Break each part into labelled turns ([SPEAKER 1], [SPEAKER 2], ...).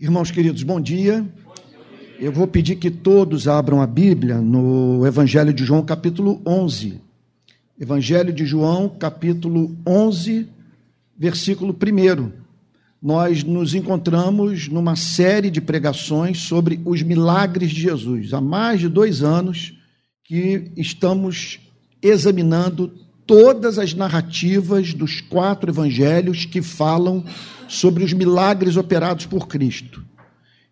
[SPEAKER 1] Irmãos queridos, bom dia. Eu vou pedir que todos abram a Bíblia no Evangelho de João, capítulo 11. Evangelho de João, capítulo 11, versículo 1. Nós nos encontramos numa série de pregações sobre os milagres de Jesus. Há mais de dois anos que estamos examinando todas as narrativas dos quatro evangelhos que falam sobre os milagres operados por Cristo.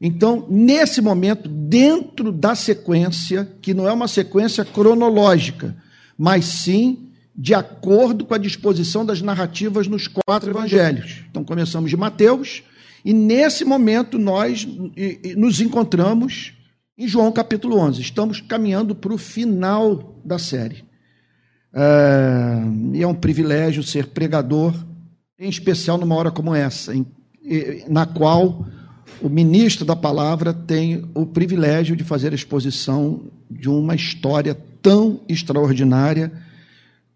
[SPEAKER 1] Então, nesse momento, dentro da sequência, que não é uma sequência cronológica, mas sim de acordo com a disposição das narrativas nos quatro evangelhos. Então, começamos de Mateus, e nesse momento nós nos encontramos em João capítulo 11. Estamos caminhando para o final da série. É, e é um privilégio ser pregador, em especial numa hora como essa, em, na qual o ministro da palavra tem o privilégio de fazer a exposição de uma história tão extraordinária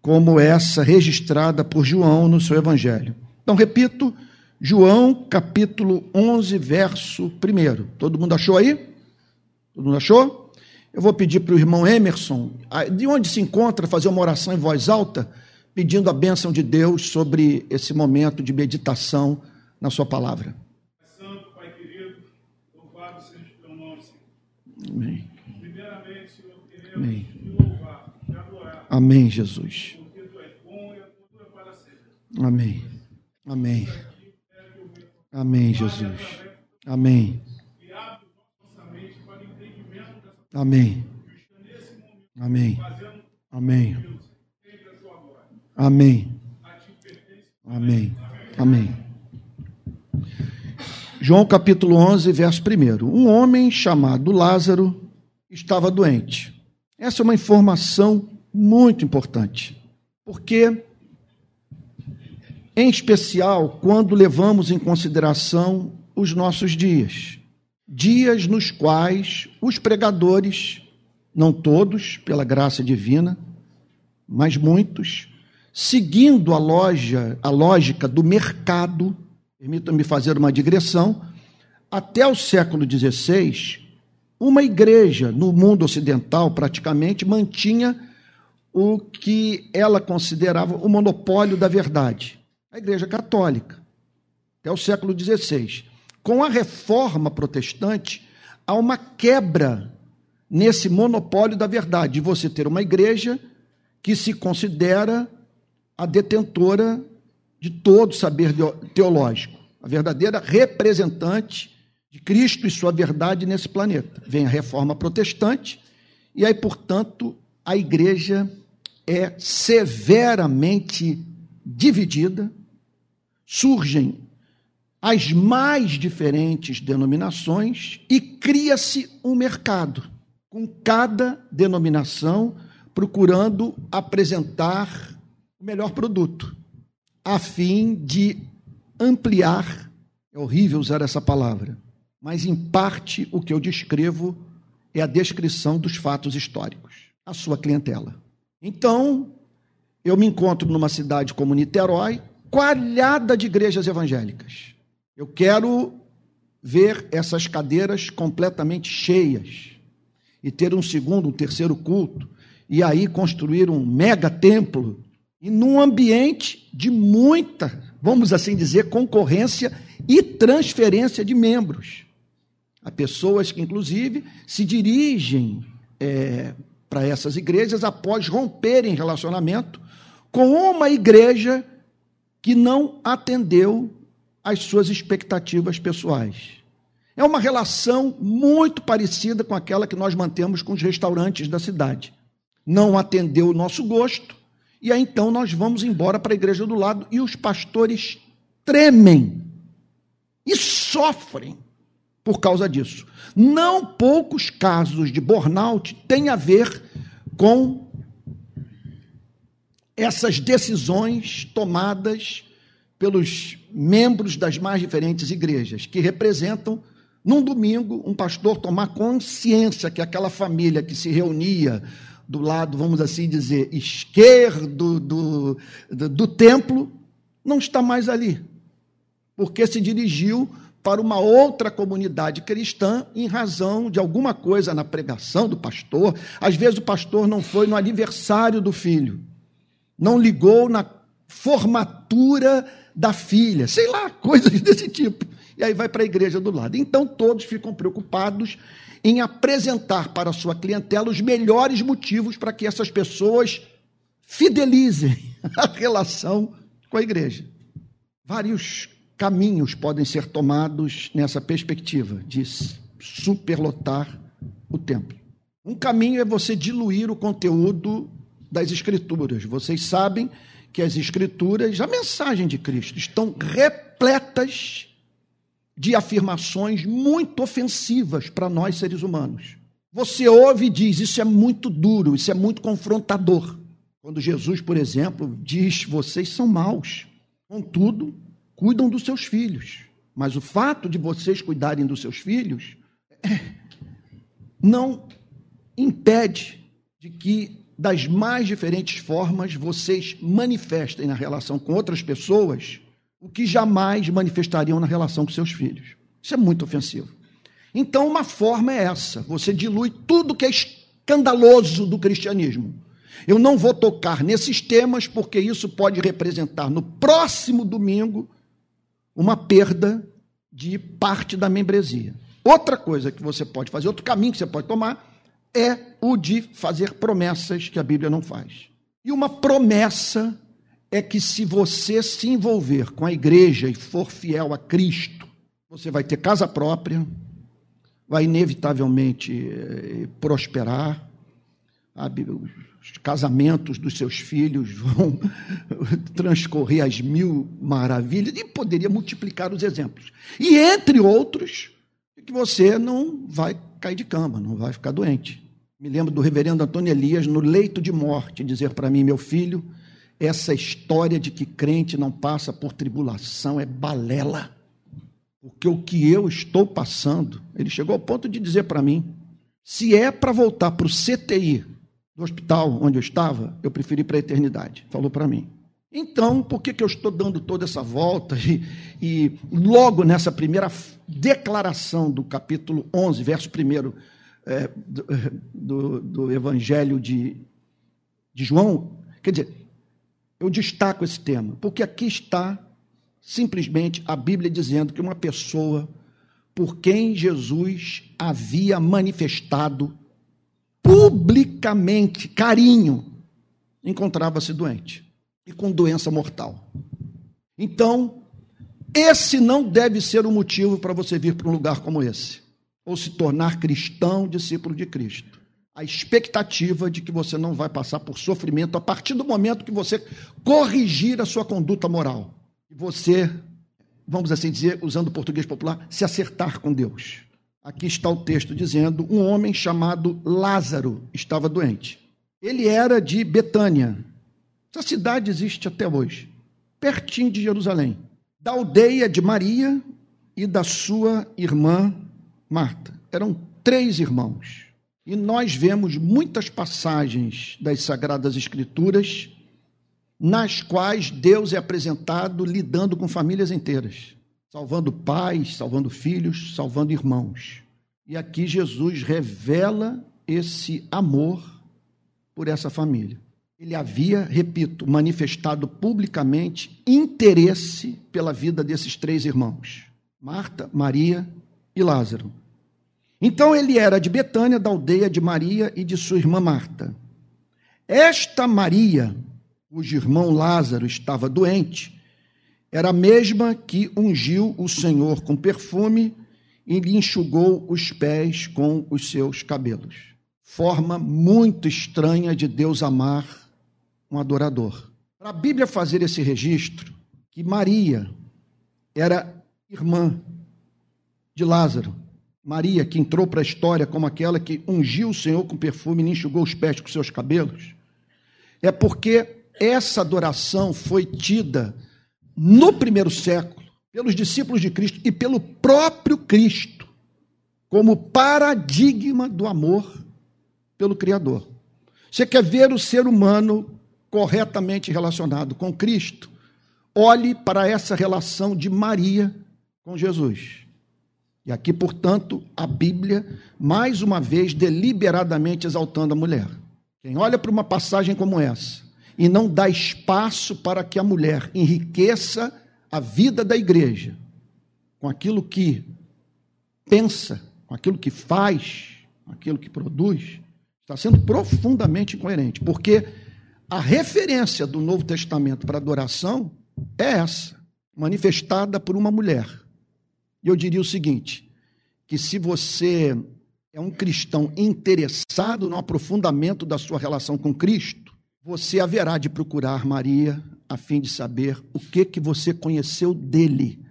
[SPEAKER 1] como essa registrada por João no seu evangelho. Então, repito, João capítulo 11, verso 1. Todo mundo achou aí? Todo mundo achou? Eu vou pedir para o irmão Emerson, de onde se encontra, fazer uma oração em voz alta, pedindo a bênção de Deus sobre esse momento de meditação na Sua palavra. Santo, Pai querido, louvado seja o teu nome, Senhor. Amém. Primeiramente, Senhor, queremos Amém. te louvar, te adorar. Amém, Jesus. Porque tu és bom e a tua é para sempre. Amém. Amém. Amém, Jesus. Amém. Amém. Amém. Amém. Amém. Amém. Amém. João capítulo 11, verso 1. Um homem chamado Lázaro estava doente. Essa é uma informação muito importante, porque, em especial, quando levamos em consideração os nossos dias dias nos quais os pregadores, não todos, pela graça divina, mas muitos, seguindo a loja, a lógica do mercado, permitam-me fazer uma digressão, até o século XVI, uma igreja no mundo ocidental praticamente mantinha o que ela considerava o monopólio da verdade, a Igreja Católica, até o século XVI. Com a reforma protestante, há uma quebra nesse monopólio da verdade, de você ter uma igreja que se considera a detentora de todo saber teológico, a verdadeira representante de Cristo e sua verdade nesse planeta. Vem a reforma protestante, e aí, portanto, a igreja é severamente dividida, surgem as mais diferentes denominações e cria-se um mercado, com cada denominação procurando apresentar o melhor produto, a fim de ampliar é horrível usar essa palavra, mas em parte o que eu descrevo é a descrição dos fatos históricos, a sua clientela. Então, eu me encontro numa cidade como Niterói, coalhada de igrejas evangélicas. Eu quero ver essas cadeiras completamente cheias e ter um segundo, um terceiro culto e aí construir um mega templo e num ambiente de muita, vamos assim dizer, concorrência e transferência de membros. Há pessoas que, inclusive, se dirigem é, para essas igrejas após romperem relacionamento com uma igreja que não atendeu as suas expectativas pessoais. É uma relação muito parecida com aquela que nós mantemos com os restaurantes da cidade. Não atendeu o nosso gosto, e aí então nós vamos embora para a igreja do lado e os pastores tremem e sofrem por causa disso. Não poucos casos de burnout têm a ver com essas decisões tomadas pelos membros das mais diferentes igrejas, que representam, num domingo, um pastor tomar consciência que aquela família que se reunia do lado, vamos assim dizer, esquerdo do, do, do templo, não está mais ali, porque se dirigiu para uma outra comunidade cristã em razão de alguma coisa na pregação do pastor. Às vezes o pastor não foi no aniversário do filho, não ligou na formatura da filha, sei lá, coisas desse tipo. E aí vai para a igreja do lado. Então todos ficam preocupados em apresentar para a sua clientela os melhores motivos para que essas pessoas fidelizem a relação com a igreja. Vários caminhos podem ser tomados nessa perspectiva de superlotar o templo. Um caminho é você diluir o conteúdo das Escrituras. Vocês sabem que as Escrituras, a mensagem de Cristo, estão repletas de afirmações muito ofensivas para nós seres humanos. Você ouve e diz: Isso é muito duro, isso é muito confrontador. Quando Jesus, por exemplo, diz: Vocês são maus, contudo, cuidam dos seus filhos. Mas o fato de vocês cuidarem dos seus filhos é, não impede de que, das mais diferentes formas, vocês manifestem na relação com outras pessoas o que jamais manifestariam na relação com seus filhos. Isso é muito ofensivo. Então, uma forma é essa: você dilui tudo que é escandaloso do cristianismo. Eu não vou tocar nesses temas, porque isso pode representar no próximo domingo uma perda de parte da membresia. Outra coisa que você pode fazer, outro caminho que você pode tomar, é o de fazer promessas que a Bíblia não faz. E uma promessa é que se você se envolver com a igreja e for fiel a Cristo, você vai ter casa própria, vai inevitavelmente eh, prosperar, os casamentos dos seus filhos vão transcorrer as mil maravilhas, e poderia multiplicar os exemplos. E entre outros, que você não vai cair de cama, não vai ficar doente. Me lembro do reverendo Antônio Elias, no leito de morte, dizer para mim, meu filho, essa história de que crente não passa por tribulação é balela. Porque o que eu estou passando, ele chegou ao ponto de dizer para mim: se é para voltar para o CTI do hospital onde eu estava, eu preferi para a eternidade. Falou para mim. Então, por que, que eu estou dando toda essa volta? E, e, logo nessa primeira declaração do capítulo 11, verso 1 é, do, do, Evangelho de, de João, quer dizer, eu destaco esse tema, porque aqui está simplesmente a Bíblia dizendo que uma pessoa por quem Jesus havia manifestado publicamente carinho, encontrava-se doente e com doença mortal. Então, esse não deve ser o motivo para você vir para um lugar como esse, ou se tornar cristão, discípulo de Cristo. A expectativa de que você não vai passar por sofrimento a partir do momento que você corrigir a sua conduta moral. E você, vamos assim dizer, usando o português popular, se acertar com Deus. Aqui está o texto dizendo: um homem chamado Lázaro estava doente. Ele era de Betânia. Essa cidade existe até hoje, pertinho de Jerusalém, da aldeia de Maria e da sua irmã Marta. Eram três irmãos. E nós vemos muitas passagens das Sagradas Escrituras nas quais Deus é apresentado lidando com famílias inteiras salvando pais, salvando filhos, salvando irmãos. E aqui Jesus revela esse amor por essa família. Ele havia, repito, manifestado publicamente interesse pela vida desses três irmãos: Marta, Maria e Lázaro. Então ele era de Betânia, da aldeia de Maria e de sua irmã Marta. Esta Maria, cujo irmão Lázaro estava doente, era a mesma que ungiu o Senhor com perfume e lhe enxugou os pés com os seus cabelos. Forma muito estranha de Deus amar um adorador. Para a Bíblia fazer esse registro, que Maria era irmã de Lázaro, Maria que entrou para a história como aquela que ungiu o Senhor com perfume e enxugou os pés com seus cabelos, é porque essa adoração foi tida no primeiro século, pelos discípulos de Cristo e pelo próprio Cristo, como paradigma do amor pelo Criador. Você quer ver o ser humano corretamente relacionado com Cristo? Olhe para essa relação de Maria com Jesus. E aqui, portanto, a Bíblia, mais uma vez, deliberadamente exaltando a mulher. Quem olha para uma passagem como essa e não dá espaço para que a mulher enriqueça a vida da igreja com aquilo que pensa, com aquilo que faz, com aquilo que produz, está sendo profundamente incoerente, porque a referência do Novo Testamento para adoração é essa, manifestada por uma mulher. E eu diria o seguinte: que se você é um cristão interessado no aprofundamento da sua relação com Cristo, você haverá de procurar Maria a fim de saber o que que você conheceu dele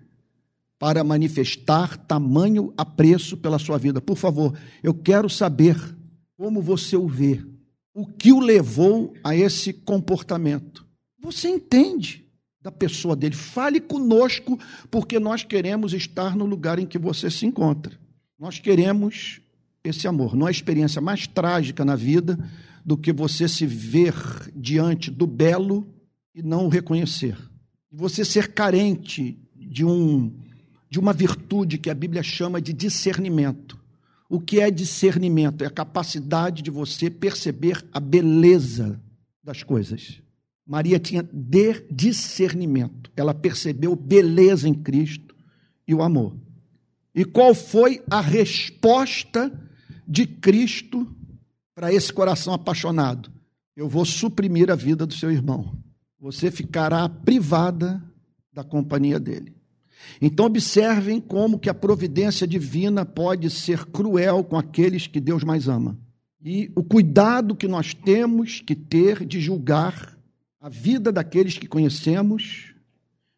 [SPEAKER 1] para manifestar tamanho apreço pela sua vida. Por favor, eu quero saber como você o vê, o que o levou a esse comportamento. Você entende da pessoa dele. Fale conosco, porque nós queremos estar no lugar em que você se encontra. Nós queremos esse amor. Não há experiência mais trágica na vida do que você se ver diante do belo e não o reconhecer. Você ser carente de um de uma virtude que a Bíblia chama de discernimento. O que é discernimento? É a capacidade de você perceber a beleza das coisas. Maria tinha discernimento. Ela percebeu beleza em Cristo e o amor. E qual foi a resposta de Cristo para esse coração apaixonado? Eu vou suprimir a vida do seu irmão. Você ficará privada da companhia dele. Então observem como que a providência divina pode ser cruel com aqueles que Deus mais ama. E o cuidado que nós temos que ter de julgar a vida daqueles que conhecemos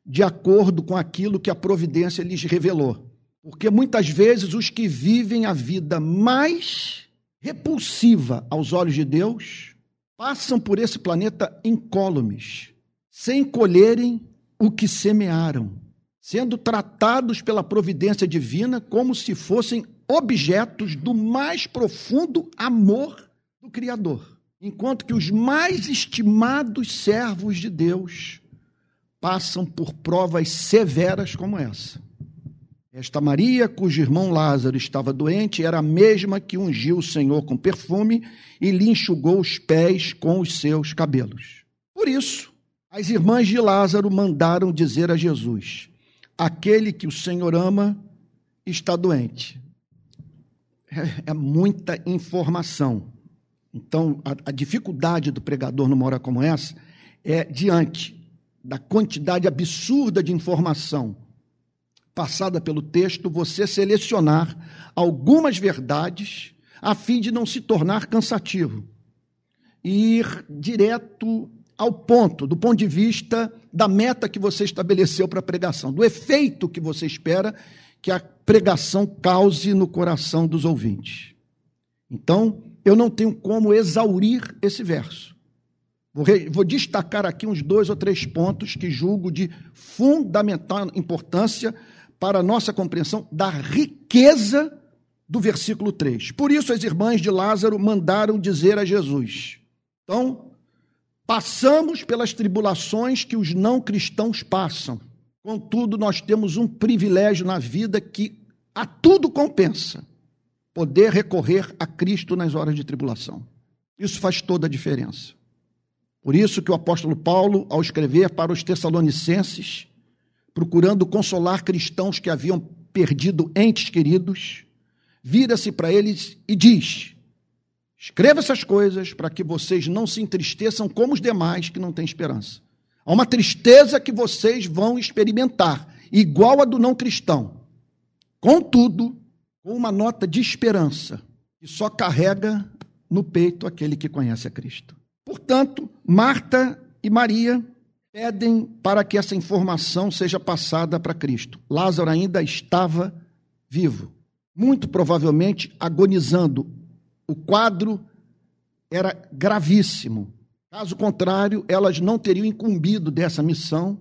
[SPEAKER 1] de acordo com aquilo que a providência lhes revelou. Porque muitas vezes os que vivem a vida mais repulsiva aos olhos de Deus passam por esse planeta incólumes, sem colherem o que semearam sendo tratados pela providência divina como se fossem objetos do mais profundo amor do Criador. Enquanto que os mais estimados servos de Deus passam por provas severas como essa. Esta Maria, cujo irmão Lázaro estava doente, era a mesma que ungiu o Senhor com perfume e lhe enxugou os pés com os seus cabelos. Por isso, as irmãs de Lázaro mandaram dizer a Jesus: aquele que o Senhor ama está doente. É, é muita informação. Então, a, a dificuldade do pregador numa hora como essa é diante da quantidade absurda de informação passada pelo texto, você selecionar algumas verdades a fim de não se tornar cansativo e ir direto ao ponto, do ponto de vista da meta que você estabeleceu para a pregação, do efeito que você espera que a pregação cause no coração dos ouvintes. Então, eu não tenho como exaurir esse verso. Vou, destacar aqui uns dois ou três pontos que julgo de fundamental importância para a nossa compreensão da riqueza do versículo 3. Por isso, as irmãs de Lázaro mandaram dizer a Jesus. Então, Passamos pelas tribulações que os não cristãos passam. Contudo, nós temos um privilégio na vida que a tudo compensa: poder recorrer a Cristo nas horas de tribulação. Isso faz toda a diferença. Por isso que o apóstolo Paulo, ao escrever para os Tessalonicenses, procurando consolar cristãos que haviam perdido entes queridos, vira-se para eles e diz: Escreva essas coisas para que vocês não se entristeçam como os demais que não têm esperança. Há uma tristeza que vocês vão experimentar, igual a do não cristão. Contudo, com uma nota de esperança, que só carrega no peito aquele que conhece a Cristo. Portanto, Marta e Maria pedem para que essa informação seja passada para Cristo. Lázaro ainda estava vivo, muito provavelmente agonizando o quadro era gravíssimo. Caso contrário, elas não teriam incumbido dessa missão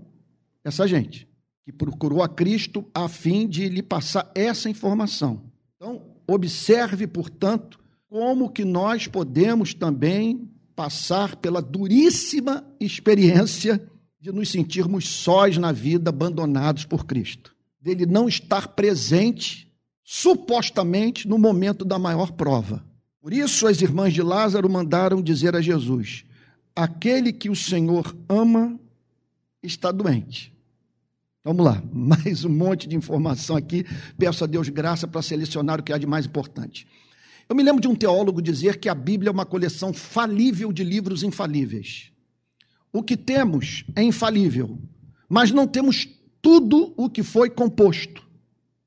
[SPEAKER 1] essa gente, que procurou a Cristo a fim de lhe passar essa informação. Então, observe, portanto, como que nós podemos também passar pela duríssima experiência de nos sentirmos sós na vida, abandonados por Cristo. Dele não estar presente supostamente no momento da maior prova. Por isso, as irmãs de Lázaro mandaram dizer a Jesus: Aquele que o Senhor ama está doente. Vamos lá, mais um monte de informação aqui. Peço a Deus graça para selecionar o que há de mais importante. Eu me lembro de um teólogo dizer que a Bíblia é uma coleção falível de livros infalíveis. O que temos é infalível, mas não temos tudo o que foi composto,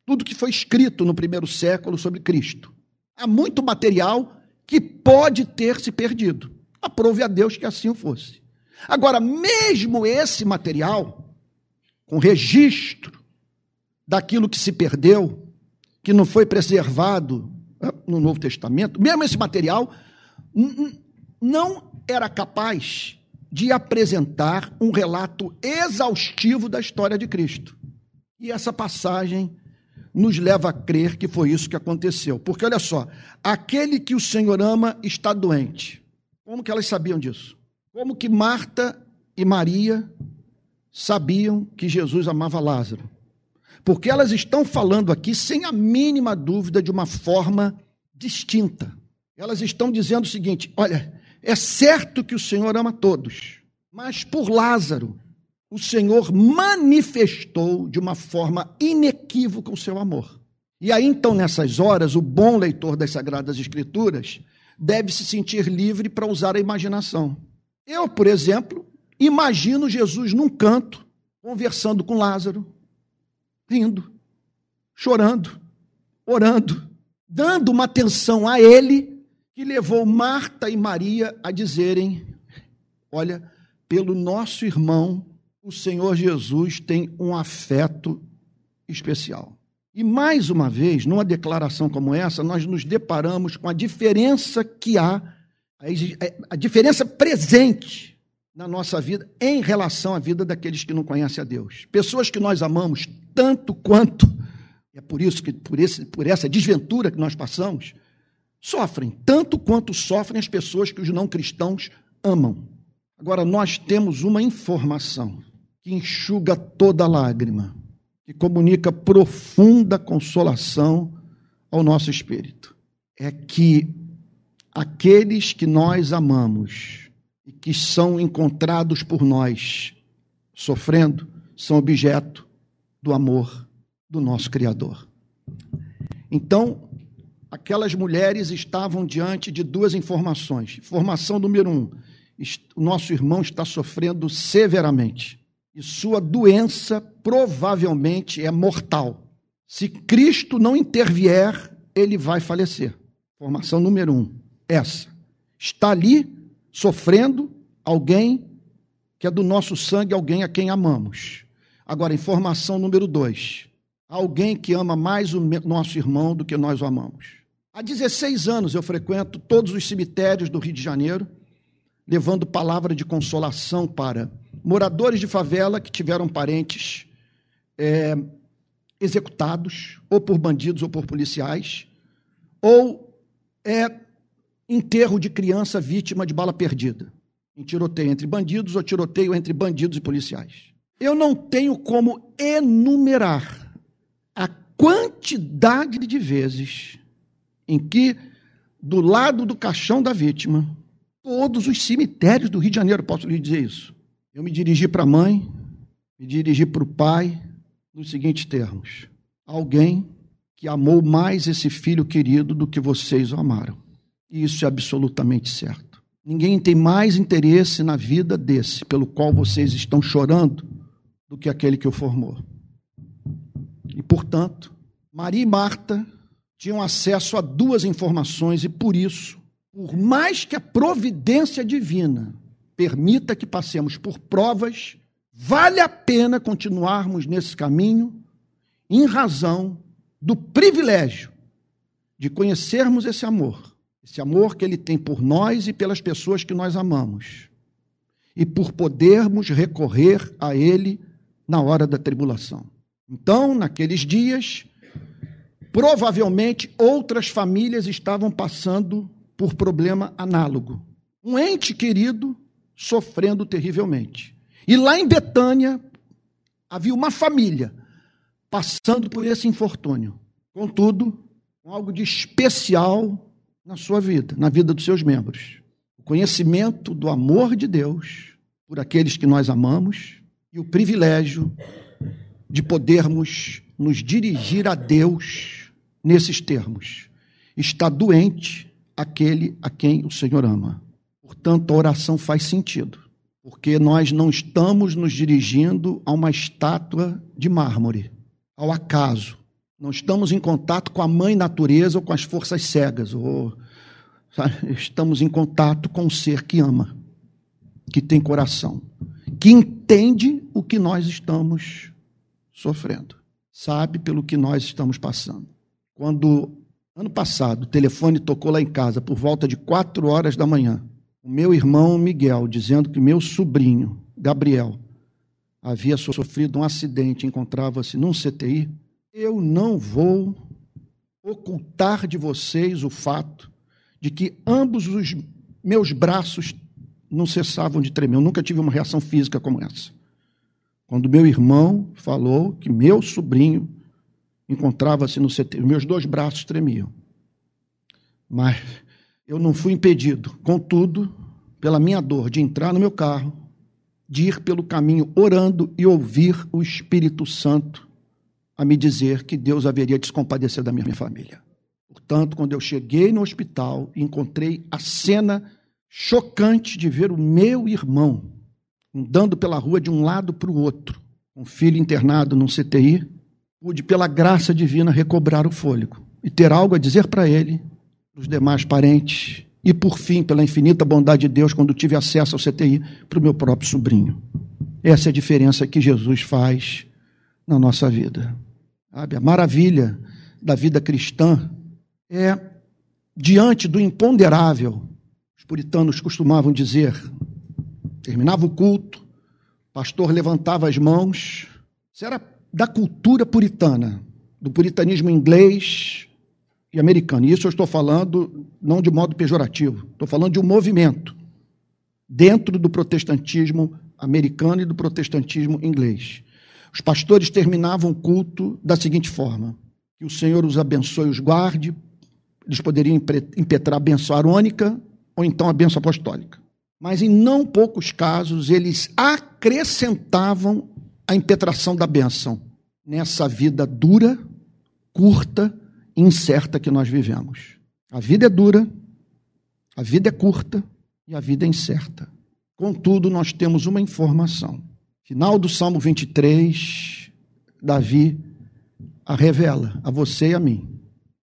[SPEAKER 1] tudo que foi escrito no primeiro século sobre Cristo. Há muito material que pode ter se perdido. Aprove a Deus que assim fosse. Agora, mesmo esse material, com registro daquilo que se perdeu, que não foi preservado ah, no Novo Testamento, mesmo esse material não era capaz de apresentar um relato exaustivo da história de Cristo. E essa passagem nos leva a crer que foi isso que aconteceu. Porque olha só, aquele que o Senhor ama está doente. Como que elas sabiam disso? Como que Marta e Maria sabiam que Jesus amava Lázaro? Porque elas estão falando aqui sem a mínima dúvida de uma forma distinta. Elas estão dizendo o seguinte: olha, é certo que o Senhor ama todos, mas por Lázaro, o Senhor manifestou de uma forma inequívoca o seu amor. E aí, então, nessas horas, o bom leitor das Sagradas Escrituras deve se sentir livre para usar a imaginação. Eu, por exemplo, imagino Jesus num canto, conversando com Lázaro, rindo, chorando, orando, dando uma atenção a ele que levou Marta e Maria a dizerem: Olha, pelo nosso irmão, o Senhor Jesus tem um afeto especial. E mais uma vez, numa declaração como essa, nós nos deparamos com a diferença que há, a diferença presente na nossa vida em relação à vida daqueles que não conhecem a Deus. Pessoas que nós amamos tanto quanto, é por isso que, por, esse, por essa desventura que nós passamos, sofrem tanto quanto sofrem as pessoas que os não cristãos amam. Agora, nós temos uma informação que enxuga toda lágrima que comunica profunda consolação ao nosso espírito. É que aqueles que nós amamos e que são encontrados por nós sofrendo são objeto do amor do nosso Criador. Então, aquelas mulheres estavam diante de duas informações. Informação número um: o nosso irmão está sofrendo severamente e sua doença provavelmente é mortal. Se Cristo não intervier, ele vai falecer. Formação número um, essa. Está ali sofrendo alguém que é do nosso sangue, alguém a quem amamos. Agora, informação número dois: alguém que ama mais o nosso irmão do que nós o amamos. Há 16 anos eu frequento todos os cemitérios do Rio de Janeiro, levando palavra de consolação para moradores de favela que tiveram parentes é, executados, ou por bandidos ou por policiais, ou é enterro de criança vítima de bala perdida, em tiroteio entre bandidos ou tiroteio entre bandidos e policiais. Eu não tenho como enumerar a quantidade de vezes em que, do lado do caixão da vítima, todos os cemitérios do Rio de Janeiro, posso lhe dizer isso, eu me dirigi para a mãe, me dirigi para o pai, nos seguintes termos: alguém que amou mais esse filho querido do que vocês o amaram. E isso é absolutamente certo. Ninguém tem mais interesse na vida desse, pelo qual vocês estão chorando, do que aquele que o formou. E, portanto, Maria e Marta tinham acesso a duas informações e, por isso, por mais que a providência divina permita que passemos por provas, vale a pena continuarmos nesse caminho em razão do privilégio de conhecermos esse amor, esse amor que ele tem por nós e pelas pessoas que nós amamos, e por podermos recorrer a ele na hora da tribulação. Então, naqueles dias, provavelmente outras famílias estavam passando por problema análogo. Um ente querido sofrendo terrivelmente. E lá em Betânia havia uma família passando por esse infortúnio. contudo, algo de especial na sua vida, na vida dos seus membros. O conhecimento do amor de Deus por aqueles que nós amamos e o privilégio de podermos nos dirigir a Deus nesses termos. Está doente aquele a quem o Senhor ama. Portanto, a oração faz sentido, porque nós não estamos nos dirigindo a uma estátua de mármore, ao acaso. Não estamos em contato com a mãe natureza ou com as forças cegas, ou estamos em contato com um ser que ama, que tem coração, que entende o que nós estamos sofrendo, sabe pelo que nós estamos passando. Quando ano passado o telefone tocou lá em casa por volta de quatro horas da manhã, o meu irmão Miguel dizendo que meu sobrinho Gabriel havia sofrido um acidente, encontrava-se num CTI, eu não vou ocultar de vocês o fato de que ambos os meus braços não cessavam de tremer. Eu nunca tive uma reação física como essa. Quando meu irmão falou que meu sobrinho encontrava-se no CT, meus dois braços tremiam. Mas eu não fui impedido, contudo, pela minha dor de entrar no meu carro, de ir pelo caminho orando e ouvir o Espírito Santo a me dizer que Deus haveria de se compadecer da minha família. Portanto, quando eu cheguei no hospital, encontrei a cena chocante de ver o meu irmão andando pela rua de um lado para o outro, um filho internado num CTI, pude, pela graça divina, recobrar o fôlego e ter algo a dizer para ele, para os demais parentes, e por fim, pela infinita bondade de Deus, quando tive acesso ao CTI, para o meu próprio sobrinho. Essa é a diferença que Jesus faz na nossa vida. Sabe? A maravilha da vida cristã é, diante do imponderável, os puritanos costumavam dizer, Terminava o culto, o pastor levantava as mãos. Isso era da cultura puritana, do puritanismo inglês e americano. E isso eu estou falando não de modo pejorativo, estou falando de um movimento dentro do protestantismo americano e do protestantismo inglês. Os pastores terminavam o culto da seguinte forma: que o Senhor os abençoe e os guarde. Eles poderiam impetrar a benção arônica ou então a benção apostólica mas em não poucos casos eles acrescentavam a impetração da bênção nessa vida dura, curta incerta que nós vivemos. A vida é dura, a vida é curta e a vida é incerta. Contudo, nós temos uma informação. Final do Salmo 23, Davi a revela a você e a mim.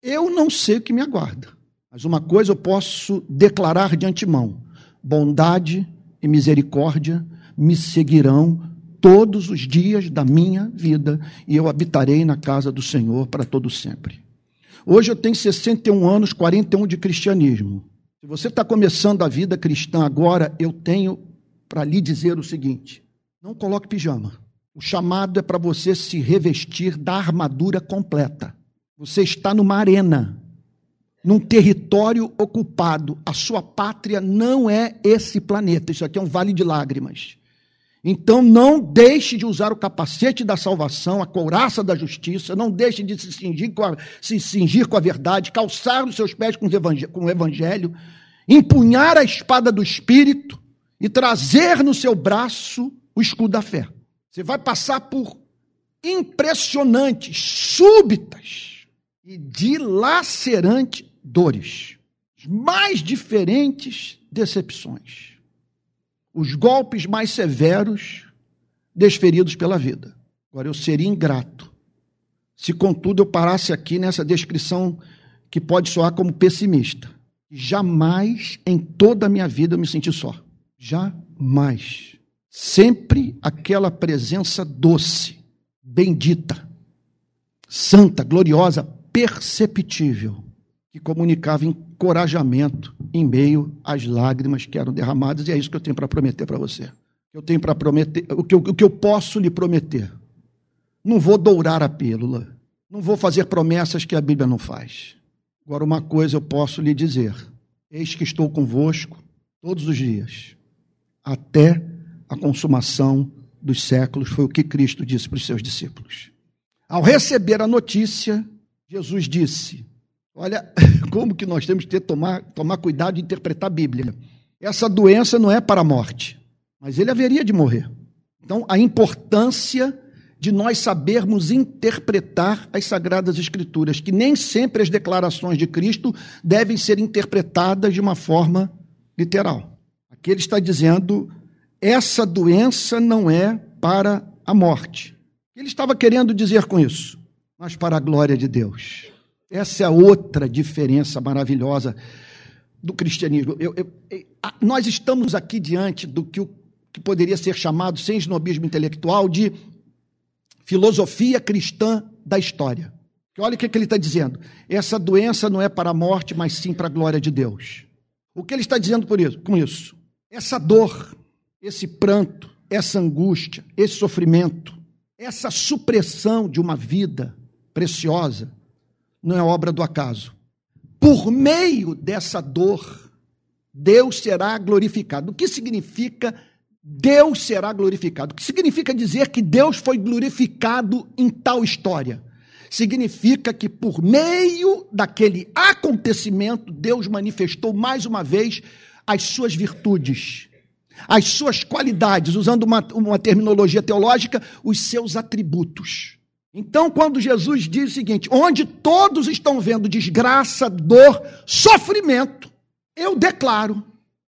[SPEAKER 1] Eu não sei o que me aguarda, mas uma coisa eu posso declarar de antemão: bondade e misericórdia me seguirão todos os dias da minha vida e eu habitarei na casa do Senhor para todo sempre. Hoje eu tenho 61 anos, 41 de cristianismo. Se você está começando a vida cristã agora, eu tenho para lhe dizer o seguinte: não coloque pijama. O chamado é para você se revestir da armadura completa. Você está numa arena num território ocupado. A sua pátria não é esse planeta. Isso aqui é um vale de lágrimas. Então não deixe de usar o capacete da salvação, a couraça da justiça, não deixe de se cingir com a, se cingir com a verdade, calçar os seus pés com, com o evangelho, empunhar a espada do espírito e trazer no seu braço o escudo da fé. Você vai passar por impressionantes, súbitas e dilacerantes dores, mais diferentes decepções, os golpes mais severos desferidos pela vida. Agora, eu seria ingrato se, contudo, eu parasse aqui nessa descrição que pode soar como pessimista. Jamais em toda a minha vida eu me senti só. Jamais. Sempre aquela presença doce, bendita, santa, gloriosa, perceptível que comunicava encorajamento em meio às lágrimas que eram derramadas, e é isso que eu tenho para prometer para você. Eu tenho para prometer, o que, eu, o que eu posso lhe prometer. Não vou dourar a pílula, não vou fazer promessas que a Bíblia não faz. Agora, uma coisa eu posso lhe dizer: eis que estou convosco todos os dias, até a consumação dos séculos, foi o que Cristo disse para os seus discípulos. Ao receber a notícia Jesus disse: Olha, como que nós temos que ter, tomar, tomar cuidado de interpretar a Bíblia. Essa doença não é para a morte, mas ele haveria de morrer. Então, a importância de nós sabermos interpretar as Sagradas Escrituras, que nem sempre as declarações de Cristo devem ser interpretadas de uma forma literal. Aqui ele está dizendo: essa doença não é para a morte. Ele estava querendo dizer com isso, mas para a glória de Deus. Essa é outra diferença maravilhosa do cristianismo. Eu, eu, nós estamos aqui diante do que, o, que poderia ser chamado, sem snobismo intelectual, de filosofia cristã da história. Olha o que, que ele está dizendo. Essa doença não é para a morte, mas sim para a glória de Deus. O que ele está dizendo por isso, com isso? Essa dor, esse pranto, essa angústia, esse sofrimento, essa supressão de uma vida preciosa, não é obra do acaso. Por meio dessa dor, Deus será glorificado. O que significa Deus será glorificado. O que significa dizer que Deus foi glorificado em tal história? Significa que por meio daquele acontecimento, Deus manifestou mais uma vez as suas virtudes, as suas qualidades, usando uma, uma terminologia teológica, os seus atributos. Então, quando Jesus diz o seguinte: onde todos estão vendo desgraça, dor, sofrimento, eu declaro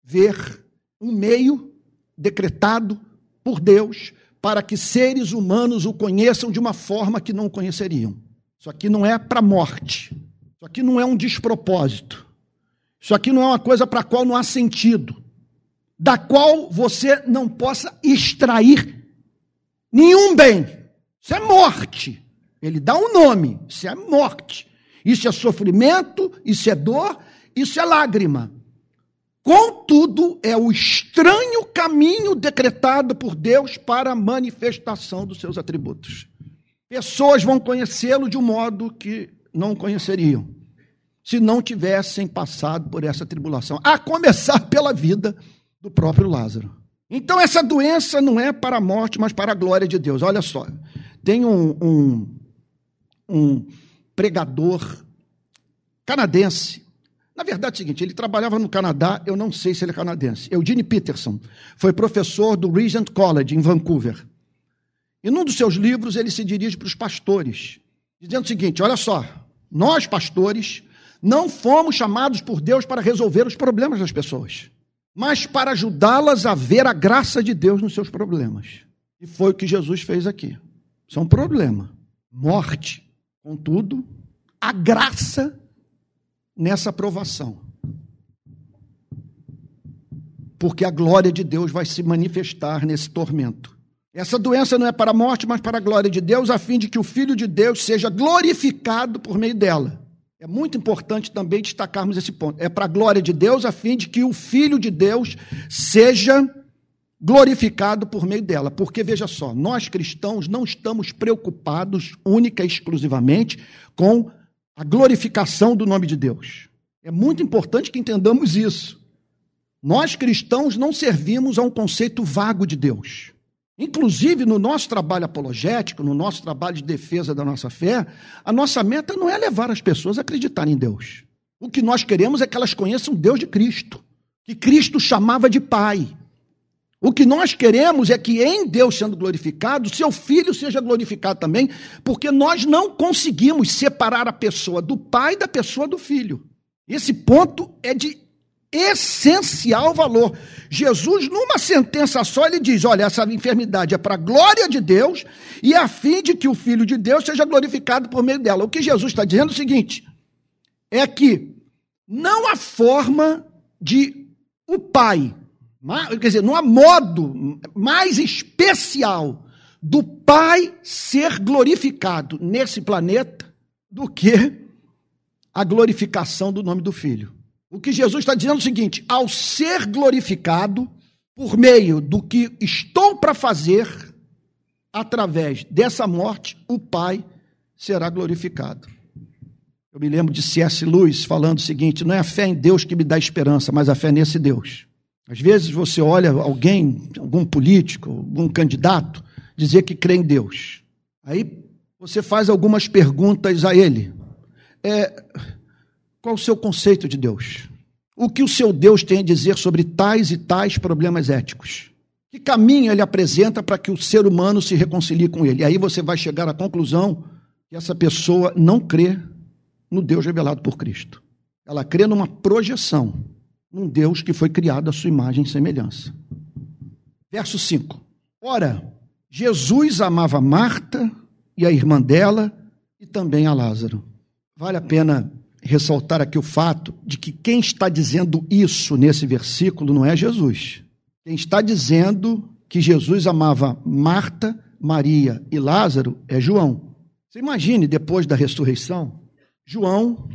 [SPEAKER 1] ver um meio decretado por Deus para que seres humanos o conheçam de uma forma que não conheceriam. Isso aqui não é para morte. Isso aqui não é um despropósito. Isso aqui não é uma coisa para a qual não há sentido, da qual você não possa extrair nenhum bem. Isso é morte. Ele dá um nome. Isso é morte. Isso é sofrimento, isso é dor, isso é lágrima. Contudo, é o estranho caminho decretado por Deus para a manifestação dos seus atributos. Pessoas vão conhecê-lo de um modo que não conheceriam se não tivessem passado por essa tribulação, a começar pela vida do próprio Lázaro. Então, essa doença não é para a morte, mas para a glória de Deus. Olha só, tem um, um, um pregador canadense na verdade é o seguinte, ele trabalhava no Canadá, eu não sei se ele é canadense. Eugene Peterson foi professor do Regent College, em Vancouver. E num dos seus livros ele se dirige para os pastores, dizendo o seguinte: olha só, nós pastores não fomos chamados por Deus para resolver os problemas das pessoas, mas para ajudá-las a ver a graça de Deus nos seus problemas. E foi o que Jesus fez aqui. Isso é um problema. Morte. Contudo, a graça nessa aprovação. Porque a glória de Deus vai se manifestar nesse tormento. Essa doença não é para a morte, mas para a glória de Deus, a fim de que o Filho de Deus seja glorificado por meio dela. É muito importante também destacarmos esse ponto. É para a glória de Deus, a fim de que o Filho de Deus seja glorificado por meio dela. Porque, veja só, nós cristãos não estamos preocupados única e exclusivamente com a glorificação do nome de Deus. É muito importante que entendamos isso. Nós cristãos não servimos a um conceito vago de Deus. Inclusive, no nosso trabalho apologético, no nosso trabalho de defesa da nossa fé, a nossa meta não é levar as pessoas a acreditarem em Deus. O que nós queremos é que elas conheçam Deus de Cristo, que Cristo chamava de Pai, o que nós queremos é que em Deus sendo glorificado, seu filho seja glorificado também, porque nós não conseguimos separar a pessoa do pai da pessoa do filho. Esse ponto é de essencial valor. Jesus, numa sentença só, ele diz: olha, essa enfermidade é para a glória de Deus e a fim de que o Filho de Deus seja glorificado por meio dela. O que Jesus está dizendo é o seguinte: é que não há forma de o Pai quer dizer, não há modo mais especial do Pai ser glorificado nesse planeta do que a glorificação do nome do Filho. O que Jesus está dizendo é o seguinte: ao ser glorificado por meio do que estou para fazer, através dessa morte, o Pai será glorificado. Eu me lembro de C.S. Lewis falando o seguinte: não é a fé em Deus que me dá esperança, mas a fé nesse Deus. Às vezes você olha alguém, algum político, algum candidato, dizer que crê em Deus. Aí você faz algumas perguntas a ele. é, qual o seu conceito de Deus? O que o seu Deus tem a dizer sobre tais e tais problemas éticos? Que caminho ele apresenta para que o ser humano se reconcilie com ele? E aí você vai chegar à conclusão que essa pessoa não crê no Deus revelado por Cristo. Ela crê numa projeção, num Deus que foi criado à sua imagem e semelhança. Verso 5. Ora, Jesus amava Marta e a irmã dela e também a Lázaro. Vale a pena ressaltar aqui o fato de que quem está dizendo isso nesse versículo não é Jesus. Quem está dizendo que Jesus amava Marta, Maria e Lázaro é João. Você imagine, depois da ressurreição, João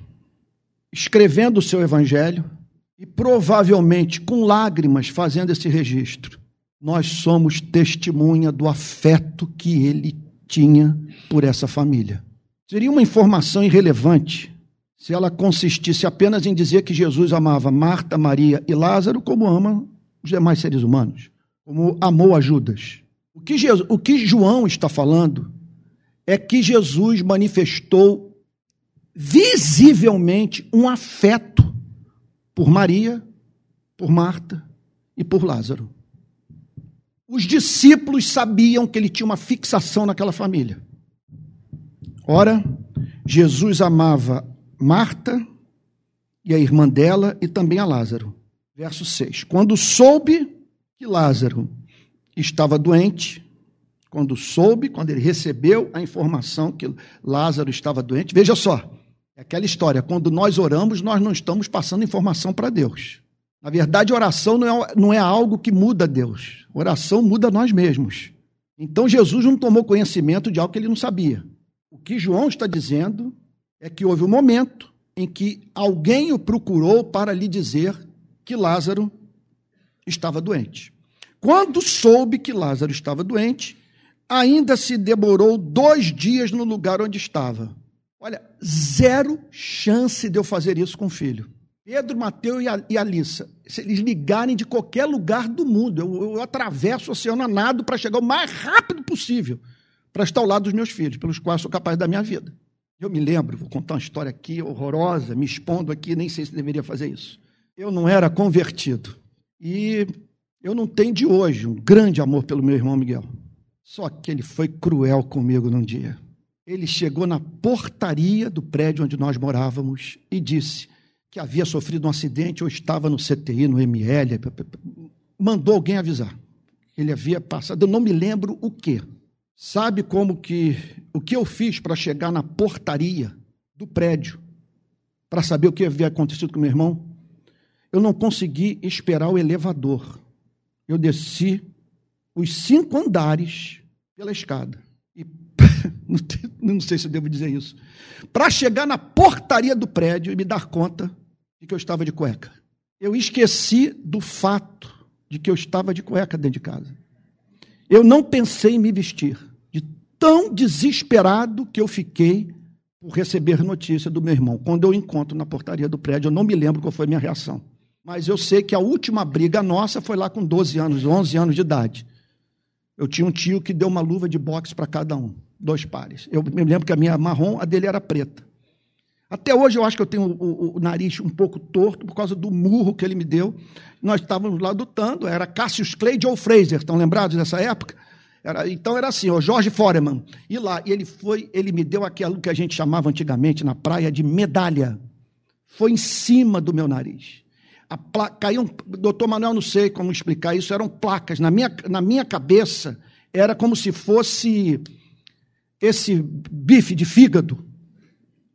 [SPEAKER 1] escrevendo o seu evangelho e provavelmente com lágrimas fazendo esse registro. Nós somos testemunha do afeto que ele tinha por essa família. Seria uma informação irrelevante se ela consistisse apenas em dizer que Jesus amava Marta, Maria e Lázaro como ama os demais seres humanos, como amou a Judas. O que, Jesus, o que João está falando é que Jesus manifestou visivelmente um afeto por Maria, por Marta e por Lázaro. Os discípulos sabiam que ele tinha uma fixação naquela família. Ora, Jesus amava Marta e a irmã dela e também a Lázaro. Verso 6. Quando soube que Lázaro estava doente, quando soube, quando ele recebeu a informação que Lázaro estava doente, veja só, aquela história, quando nós oramos, nós não estamos passando informação para Deus. Na verdade, oração não é, não é algo que muda Deus. Oração muda nós mesmos. Então Jesus não tomou conhecimento de algo que ele não sabia. O que João está dizendo é que houve um momento em que alguém o procurou para lhe dizer que Lázaro estava doente. Quando soube que Lázaro estava doente, ainda se demorou dois dias no lugar onde estava. Olha, zero chance de eu fazer isso com o filho. Pedro, Mateus e Alissa, se eles ligarem de qualquer lugar do mundo, eu, eu atravesso o oceano a nado para chegar o mais rápido possível para estar ao lado dos meus filhos, pelos quais sou capaz da minha vida. Eu me lembro, vou contar uma história aqui horrorosa, me expondo aqui, nem sei se deveria fazer isso. Eu não era convertido. E eu não tenho de hoje um grande amor pelo meu irmão Miguel. Só que ele foi cruel comigo num dia. Ele chegou na portaria do prédio onde nós morávamos e disse que havia sofrido um acidente ou estava no CTI, no ML. Mandou alguém avisar. Ele havia passado, eu não me lembro o quê. Sabe como que o que eu fiz para chegar na portaria do prédio para saber o que havia acontecido com meu irmão? Eu não consegui esperar o elevador. Eu desci os cinco andares pela escada. E não sei se eu devo dizer isso. Para chegar na portaria do prédio e me dar conta de que eu estava de cueca. Eu esqueci do fato de que eu estava de cueca dentro de casa. Eu não pensei em me vestir, de tão desesperado que eu fiquei por receber notícia do meu irmão. Quando eu encontro na portaria do prédio, eu não me lembro qual foi a minha reação. Mas eu sei que a última briga nossa foi lá com 12 anos, 11 anos de idade. Eu tinha um tio que deu uma luva de boxe para cada um, dois pares. Eu me lembro que a minha marrom, a dele era preta. Até hoje eu acho que eu tenho o, o, o, nariz um pouco torto por causa do murro que ele me deu. Nós estávamos lá lutando, era Cassius Clay e Joe Fraser, estão lembrados dessa época? Era, então era assim, o Jorge Foreman. E lá, e ele foi, ele me deu aquilo que a gente chamava antigamente na praia de medalha. Foi em cima do meu nariz. A placa, caiu, doutor Manuel, não sei como explicar isso, eram placas. Na minha, na minha cabeça, era como se fosse esse bife de fígado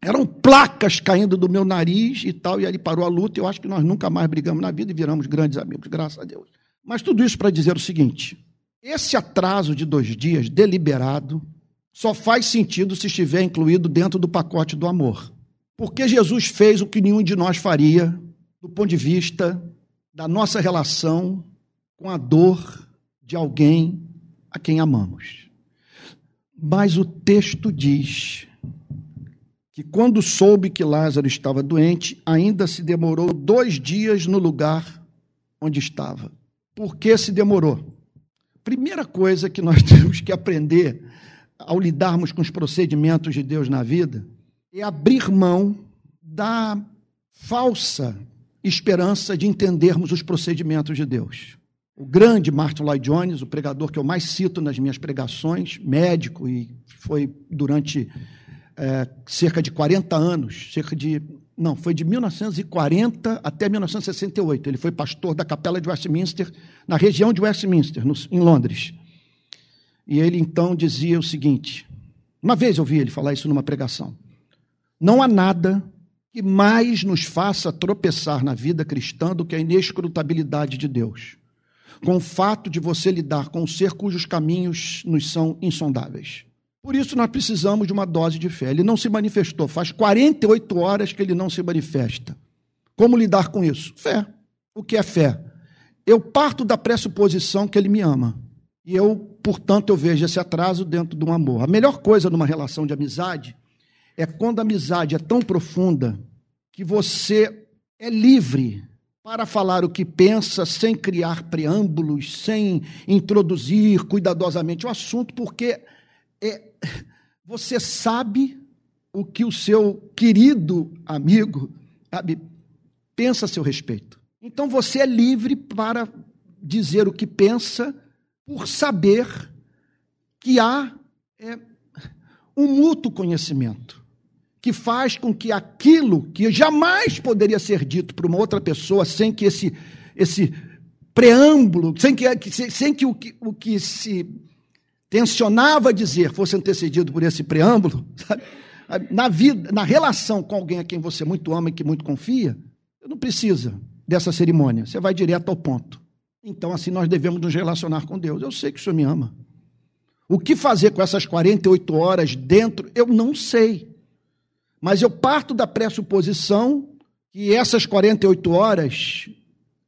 [SPEAKER 1] eram placas caindo do meu nariz e tal, e ali parou a luta. Eu acho que nós nunca mais brigamos na vida e viramos grandes amigos, graças a Deus. Mas tudo isso para dizer o seguinte: esse atraso de dois dias, deliberado, só faz sentido se estiver incluído dentro do pacote do amor. Porque Jesus fez o que nenhum de nós faria, do ponto de vista da nossa relação com a dor de alguém a quem amamos. Mas o texto diz que quando soube que Lázaro estava doente, ainda se demorou dois dias no lugar onde estava. Por que se demorou? Primeira coisa que nós temos que aprender ao lidarmos com os procedimentos de Deus na vida é abrir mão da falsa esperança de entendermos os procedimentos de Deus. O grande Martin Lloyd Jones, o pregador que eu mais cito nas minhas pregações, médico e foi durante é, cerca de 40 anos, cerca de não, foi de 1940 até 1968. Ele foi pastor da Capela de Westminster, na região de Westminster, no, em Londres. E ele então dizia o seguinte: uma vez eu ouvi ele falar isso numa pregação. Não há nada que mais nos faça tropeçar na vida cristã do que a inescrutabilidade de Deus, com o fato de você lidar com um ser cujos caminhos nos são insondáveis. Por isso nós precisamos de uma dose de fé. Ele não se manifestou, faz 48 horas que ele não se manifesta. Como lidar com isso? Fé. O que é fé? Eu parto da pressuposição que ele me ama. E eu, portanto, eu vejo esse atraso dentro de um amor. A melhor coisa numa relação de amizade é quando a amizade é tão profunda que você é livre para falar o que pensa sem criar preâmbulos, sem introduzir cuidadosamente o assunto, porque é, você sabe o que o seu querido amigo sabe, pensa a seu respeito. Então você é livre para dizer o que pensa por saber que há é, um mútuo conhecimento que faz com que aquilo que jamais poderia ser dito para uma outra pessoa sem que esse, esse preâmbulo, sem que, sem que, o, que o que se tensionava dizer fosse antecedido por esse preâmbulo, sabe? na vida, na relação com alguém a quem você muito ama e que muito confia, não precisa dessa cerimônia, você vai direto ao ponto. Então, assim, nós devemos nos relacionar com Deus. Eu sei que o Senhor me ama. O que fazer com essas 48 horas dentro, eu não sei. Mas eu parto da pressuposição que essas 48 horas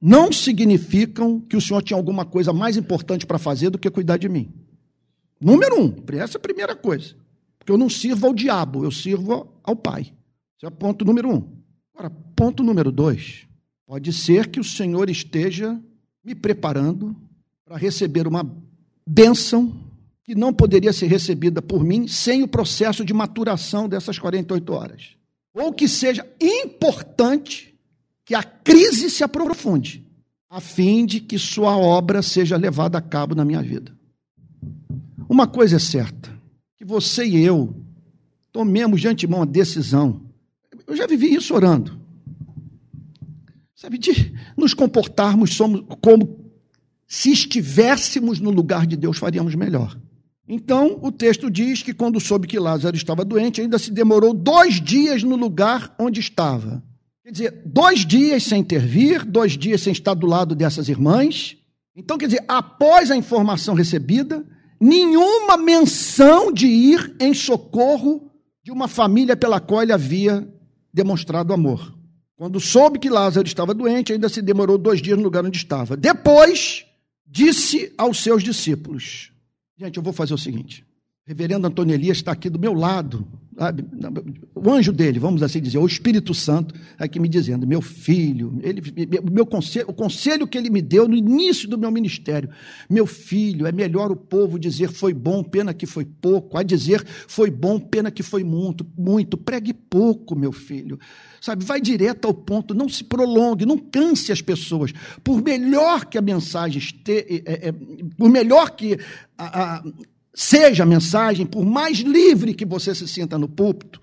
[SPEAKER 1] não significam que o Senhor tinha alguma coisa mais importante para fazer do que cuidar de mim. Número um, essa é a primeira coisa. Porque eu não sirvo ao diabo, eu sirvo ao Pai. Esse é ponto número um. Agora, ponto número dois. Pode ser que o Senhor esteja me preparando para receber uma bênção que não poderia ser recebida por mim sem o processo de maturação dessas 48 horas. Ou que seja importante que a crise se aprofunde, a fim de que sua obra seja levada a cabo na minha vida. Uma coisa é certa, que você e eu tomemos de antemão a decisão. Eu já vivi isso orando. Sabe, de nos comportarmos somos, como se estivéssemos no lugar de Deus, faríamos melhor. Então, o texto diz que quando soube que Lázaro estava doente, ainda se demorou dois dias no lugar onde estava. Quer dizer, dois dias sem intervir, dois dias sem estar do lado dessas irmãs. Então, quer dizer, após a informação recebida, nenhuma menção de ir em socorro de uma família pela qual ele havia demonstrado amor. Quando soube que Lázaro estava doente, ainda se demorou dois dias no lugar onde estava. Depois, disse aos seus discípulos: Gente, eu vou fazer o seguinte. Reverendo Antônio Elias está aqui do meu lado, sabe? o anjo dele, vamos assim dizer, o Espírito Santo, aqui me dizendo, meu filho, ele, meu conselho, o conselho que ele me deu no início do meu ministério, meu filho, é melhor o povo dizer foi bom, pena que foi pouco, a dizer foi bom, pena que foi muito, muito, pregue pouco, meu filho, sabe, vai direto ao ponto, não se prolongue, não canse as pessoas, por melhor que a mensagem esteja, é, é, por melhor que a, a seja a mensagem, por mais livre que você se sinta no púlpito,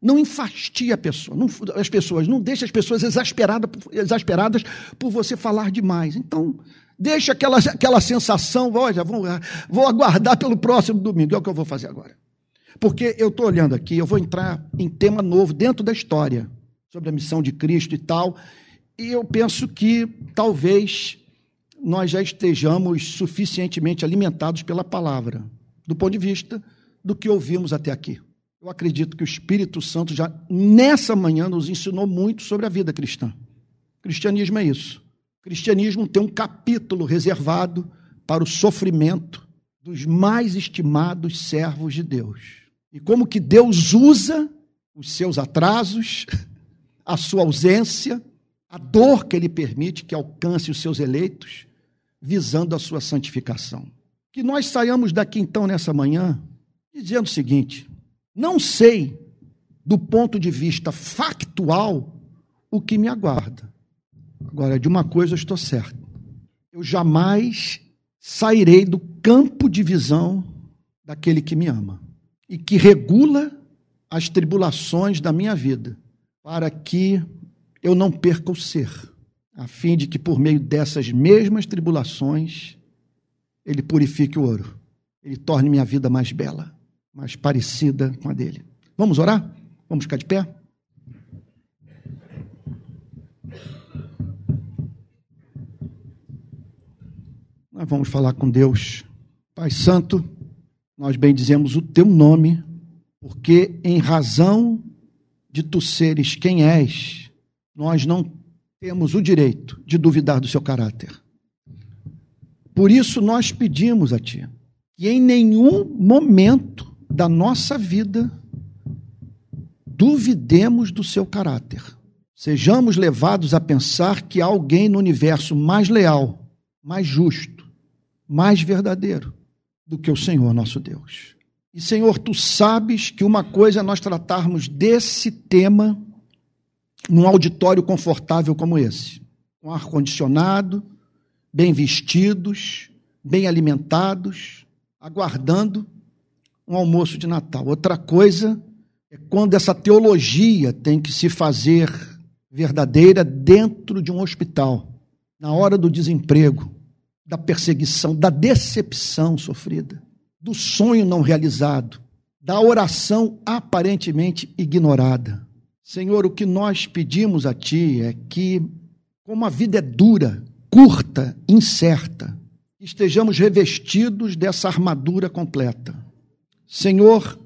[SPEAKER 1] não enfastia a pessoa, não, as pessoas, não deixa as pessoas exasperadas, exasperadas por você falar demais. Então, deixa aquela, aquela sensação, olha, vou, vou aguardar pelo próximo domingo, é o que eu vou fazer agora. Porque eu estou olhando aqui, eu vou entrar em tema novo dentro da história, sobre a missão de Cristo e tal, e eu penso que talvez nós já estejamos suficientemente alimentados pela palavra do ponto de vista do que ouvimos até aqui. Eu acredito que o Espírito Santo já nessa manhã nos ensinou muito sobre a vida cristã. O cristianismo é isso. O cristianismo tem um capítulo reservado para o sofrimento dos mais estimados servos de Deus. E como que Deus usa os seus atrasos, a sua ausência, a dor que ele permite que alcance os seus eleitos, visando a sua santificação. Que nós saiamos daqui então nessa manhã dizendo o seguinte: não sei do ponto de vista factual, o que me aguarda. Agora, de uma coisa eu estou certo: eu jamais sairei do campo de visão daquele que me ama e que regula as tribulações da minha vida, para que eu não perca o ser, a fim de que por meio dessas mesmas tribulações ele purifique o ouro, ele torne minha vida mais bela, mais parecida com a dele. Vamos orar? Vamos ficar de pé? Nós vamos falar com Deus. Pai Santo, nós bendizemos o teu nome, porque em razão de tu seres quem és, nós não temos o direito de duvidar do seu caráter. Por isso nós pedimos a Ti que em nenhum momento da nossa vida duvidemos do seu caráter. Sejamos levados a pensar que há alguém no universo mais leal, mais justo, mais verdadeiro do que o Senhor nosso Deus. E Senhor, tu sabes que uma coisa é nós tratarmos desse tema num auditório confortável como esse, com ar condicionado, bem vestidos, bem alimentados, aguardando um almoço de Natal. Outra coisa é quando essa teologia tem que se fazer verdadeira dentro de um hospital, na hora do desemprego, da perseguição, da decepção sofrida, do sonho não realizado, da oração aparentemente ignorada. Senhor, o que nós pedimos a Ti é que, como a vida é dura, curta, incerta, estejamos revestidos dessa armadura completa. Senhor,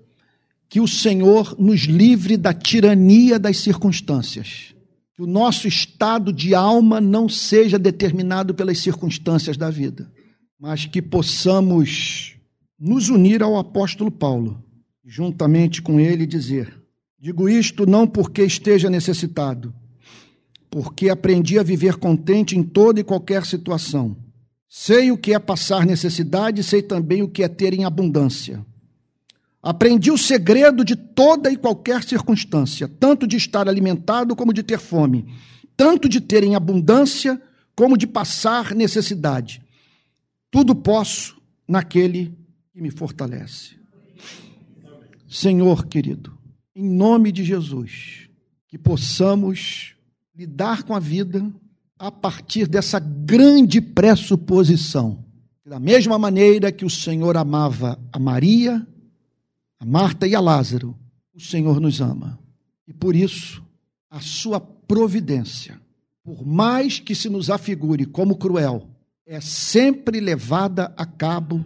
[SPEAKER 1] que o Senhor nos livre da tirania das circunstâncias. Que o nosso estado de alma não seja determinado pelas circunstâncias da vida, mas que possamos nos unir ao apóstolo Paulo, juntamente com ele dizer: Digo isto não porque esteja necessitado, porque aprendi a viver contente em toda e qualquer situação. Sei o que é passar necessidade, sei também o que é ter em abundância. Aprendi o segredo de toda e qualquer circunstância, tanto de estar alimentado como de ter fome, tanto de ter em abundância como de passar necessidade. Tudo posso naquele que me fortalece. Senhor querido, em nome de Jesus, que possamos lidar com a vida a partir dessa grande pressuposição. Da mesma maneira que o Senhor amava a Maria, a Marta e a Lázaro, o Senhor nos ama. E por isso, a sua providência, por mais que se nos afigure como cruel, é sempre levada a cabo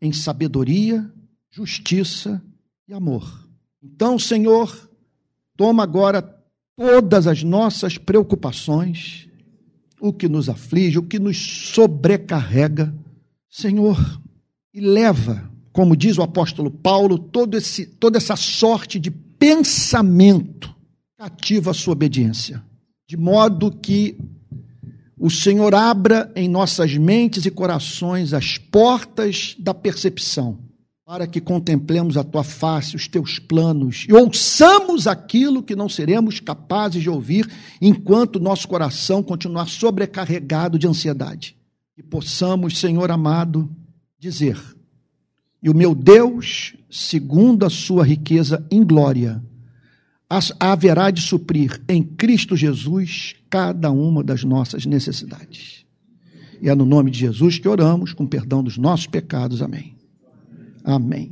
[SPEAKER 1] em sabedoria, justiça e amor. Então, Senhor, toma agora todas as nossas preocupações, o que nos aflige, o que nos sobrecarrega, Senhor, e leva, como diz o apóstolo Paulo, todo esse, toda essa sorte de pensamento cativa a sua obediência, de modo que o Senhor abra em nossas mentes e corações as portas da percepção para que contemplemos a tua face, os teus planos e ouçamos aquilo que não seremos capazes de ouvir enquanto nosso coração continuar sobrecarregado de ansiedade. E possamos, Senhor amado, dizer: E o meu Deus, segundo a sua riqueza em glória, haverá de suprir em Cristo Jesus cada uma das nossas necessidades. E é no nome de Jesus que oramos, com perdão dos nossos pecados. Amém. Amém.